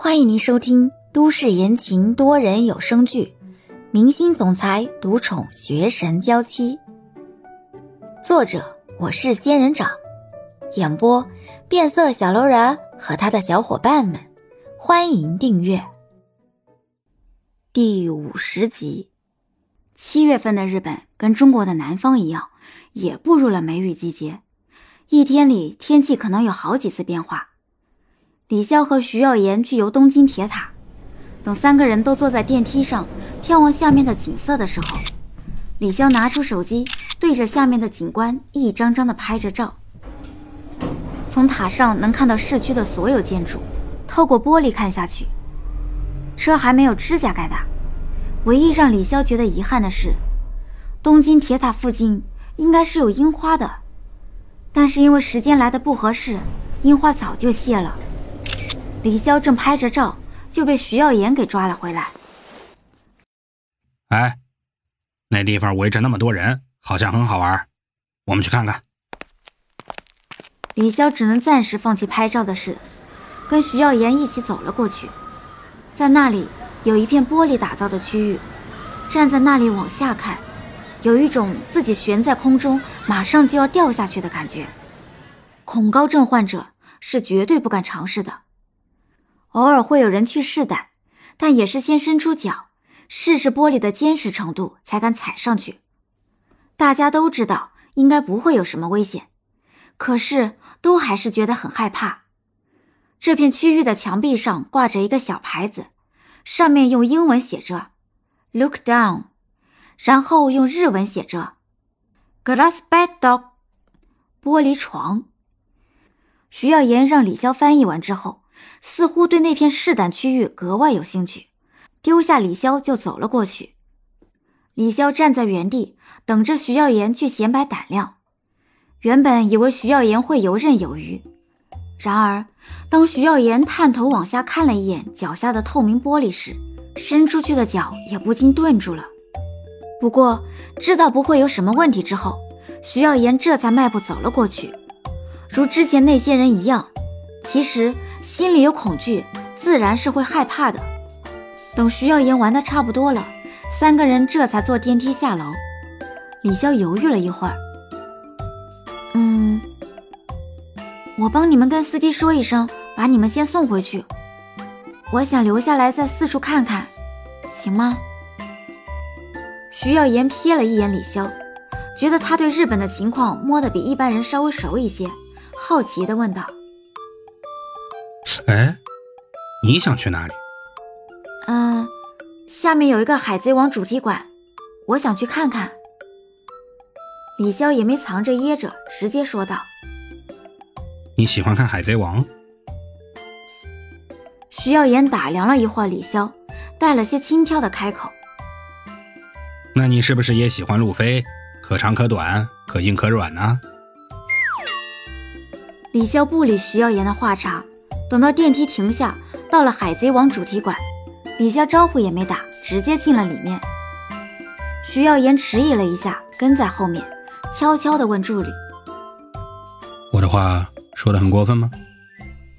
欢迎您收听都市言情多人有声剧《明星总裁独宠学神娇妻》，作者我是仙人掌，演播变色小楼人和他的小伙伴们。欢迎订阅第五十集。七月份的日本跟中国的南方一样，也步入了梅雨季节，一天里天气可能有好几次变化。李潇和徐耀言去游东京铁塔，等三个人都坐在电梯上眺望下面的景色的时候，李潇拿出手机对着下面的景观一张张的拍着照。从塔上能看到市区的所有建筑，透过玻璃看下去，车还没有指甲盖大。唯一让李潇觉得遗憾的是，东京铁塔附近应该是有樱花的，但是因为时间来的不合适，樱花早就谢了。李潇正拍着照，就被徐耀言给抓了回来。哎，那地方围着那么多人，好像很好玩，我们去看看。李潇只能暂时放弃拍照的事，跟徐耀言一起走了过去。在那里有一片玻璃打造的区域，站在那里往下看，有一种自己悬在空中，马上就要掉下去的感觉。恐高症患者是绝对不敢尝试的。偶尔会有人去试胆，但也是先伸出脚试试玻璃的坚实程度，才敢踩上去。大家都知道应该不会有什么危险，可是都还是觉得很害怕。这片区域的墙壁上挂着一个小牌子，上面用英文写着 “Look down”，然后用日文写着 “Glass bed dog”，玻璃床。徐耀言让李潇翻译完之后。似乎对那片试胆区域格外有兴趣，丢下李潇就走了过去。李潇站在原地等着徐耀言去显摆胆量。原本以为徐耀言会游刃有余，然而当徐耀言探头往下看了一眼脚下的透明玻璃时，伸出去的脚也不禁顿住了。不过知道不会有什么问题之后，徐耀言这才迈步走了过去。如之前那些人一样，其实。心里有恐惧，自然是会害怕的。等徐耀言玩的差不多了，三个人这才坐电梯下楼。李潇犹豫了一会儿，嗯，我帮你们跟司机说一声，把你们先送回去。我想留下来再四处看看，行吗？徐耀言瞥了一眼李潇，觉得他对日本的情况摸得比一般人稍微熟一些，好奇地问道。哎，你想去哪里？嗯，下面有一个海贼王主题馆，我想去看看。李潇也没藏着掖着，直接说道：“你喜欢看海贼王？”徐耀言打量了一会儿李潇，带了些轻佻的开口：“那你是不是也喜欢路飞？可长可短，可硬可软呢？”李潇不理徐耀言的话茬。等到电梯停下，到了海贼王主题馆，李潇招呼也没打，直接进了里面。徐耀言迟疑了一下，跟在后面，悄悄地问助理：“我的话说的很过分吗？”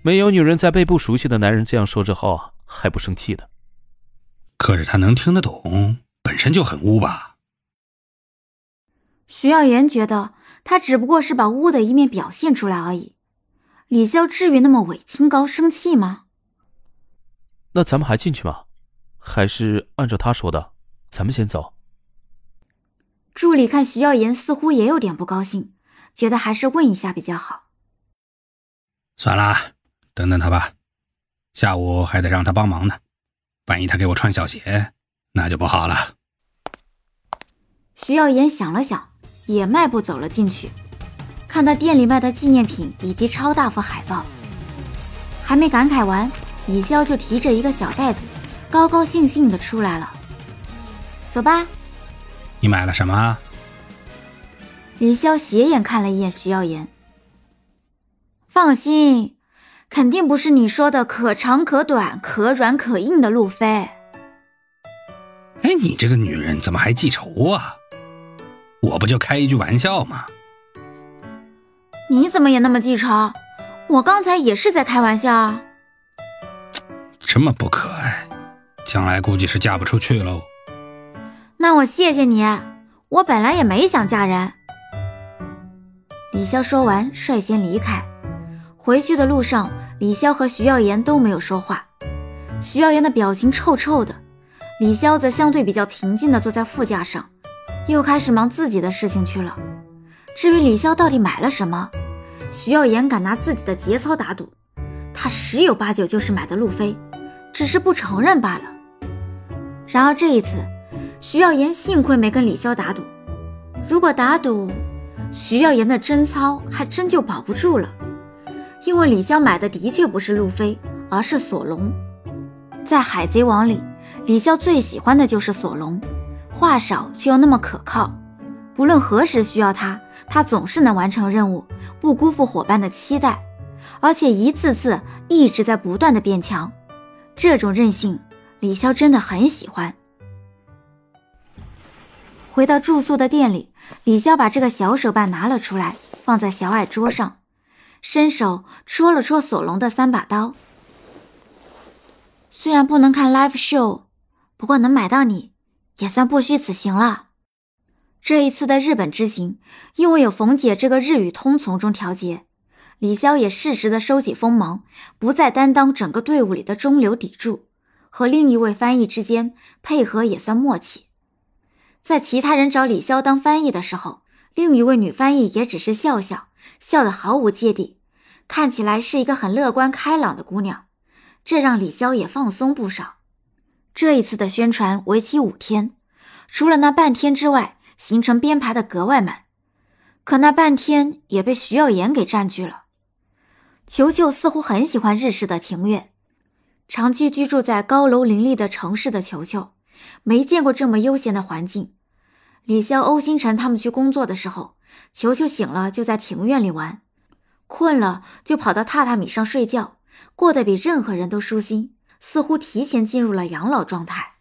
没有女人在被不熟悉的男人这样说之后还不生气的。可是他能听得懂，本身就很污吧？徐耀言觉得他只不过是把污的一面表现出来而已。李潇至于那么伪清高生气吗？那咱们还进去吗？还是按照他说的，咱们先走。助理看徐耀言似乎也有点不高兴，觉得还是问一下比较好。算了，等等他吧，下午还得让他帮忙呢。万一他给我穿小鞋，那就不好了。徐耀言想了想，也迈步走了进去。看到店里卖的纪念品以及超大幅海报，还没感慨完，李潇就提着一个小袋子，高高兴兴的出来了。走吧。你买了什么？李潇斜眼看了一眼徐耀言。放心，肯定不是你说的可长可短、可软可硬的路飞。哎，你这个女人怎么还记仇啊？我不就开一句玩笑吗？你怎么也那么记仇？我刚才也是在开玩笑。这么不可爱，将来估计是嫁不出去喽。那我谢谢你，我本来也没想嫁人。李潇说完，率先离开。回去的路上，李潇和徐耀言都没有说话。徐耀言的表情臭臭的，李潇则相对比较平静的坐在副驾上，又开始忙自己的事情去了。至于李潇到底买了什么，徐耀言敢拿自己的节操打赌，他十有八九就是买的路飞。只是不承认罢了。然而这一次，徐耀言幸亏没跟李潇打赌。如果打赌，徐耀言的贞操还真就保不住了。因为李潇买的的确不是路飞，而是索隆。在海贼王里，李潇最喜欢的就是索隆，话少却又那么可靠。不论何时需要他，他总是能完成任务，不辜负伙伴的期待，而且一次次一直在不断的变强。这种韧性，李潇真的很喜欢。回到住宿的店里，李潇把这个小手办拿了出来，放在小矮桌上，伸手戳了戳索隆的三把刀。虽然不能看 live show，不过能买到你，也算不虚此行了。这一次的日本之行，因为有冯姐这个日语通从中调节。李潇也适时的收起锋芒，不再担当整个队伍里的中流砥柱，和另一位翻译之间配合也算默契。在其他人找李潇当翻译的时候，另一位女翻译也只是笑笑，笑得毫无芥蒂，看起来是一个很乐观开朗的姑娘，这让李潇也放松不少。这一次的宣传为期五天，除了那半天之外，行程编排的格外满，可那半天也被徐耀言给占据了。球球似乎很喜欢日式的庭院，长期居住在高楼林立的城市的球球，没见过这么悠闲的环境。李潇、欧星辰他们去工作的时候，球球醒了就在庭院里玩，困了就跑到榻榻米上睡觉，过得比任何人都舒心，似乎提前进入了养老状态。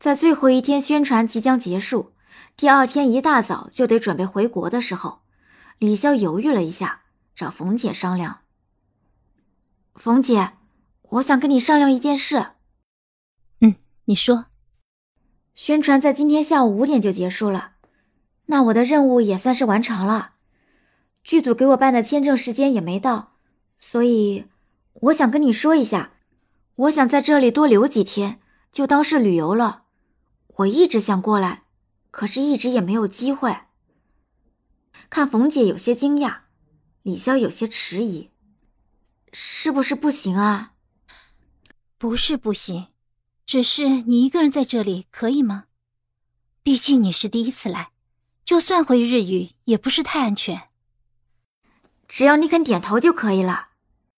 在最后一天宣传即将结束，第二天一大早就得准备回国的时候，李潇犹豫了一下，找冯姐商量。冯姐，我想跟你商量一件事。嗯，你说。宣传在今天下午五点就结束了，那我的任务也算是完成了。剧组给我办的签证时间也没到，所以我想跟你说一下，我想在这里多留几天，就当是旅游了。我一直想过来，可是一直也没有机会。看冯姐有些惊讶，李潇有些迟疑。是不是不行啊？不是不行，只是你一个人在这里可以吗？毕竟你是第一次来，就算会日语也不是太安全。只要你肯点头就可以了。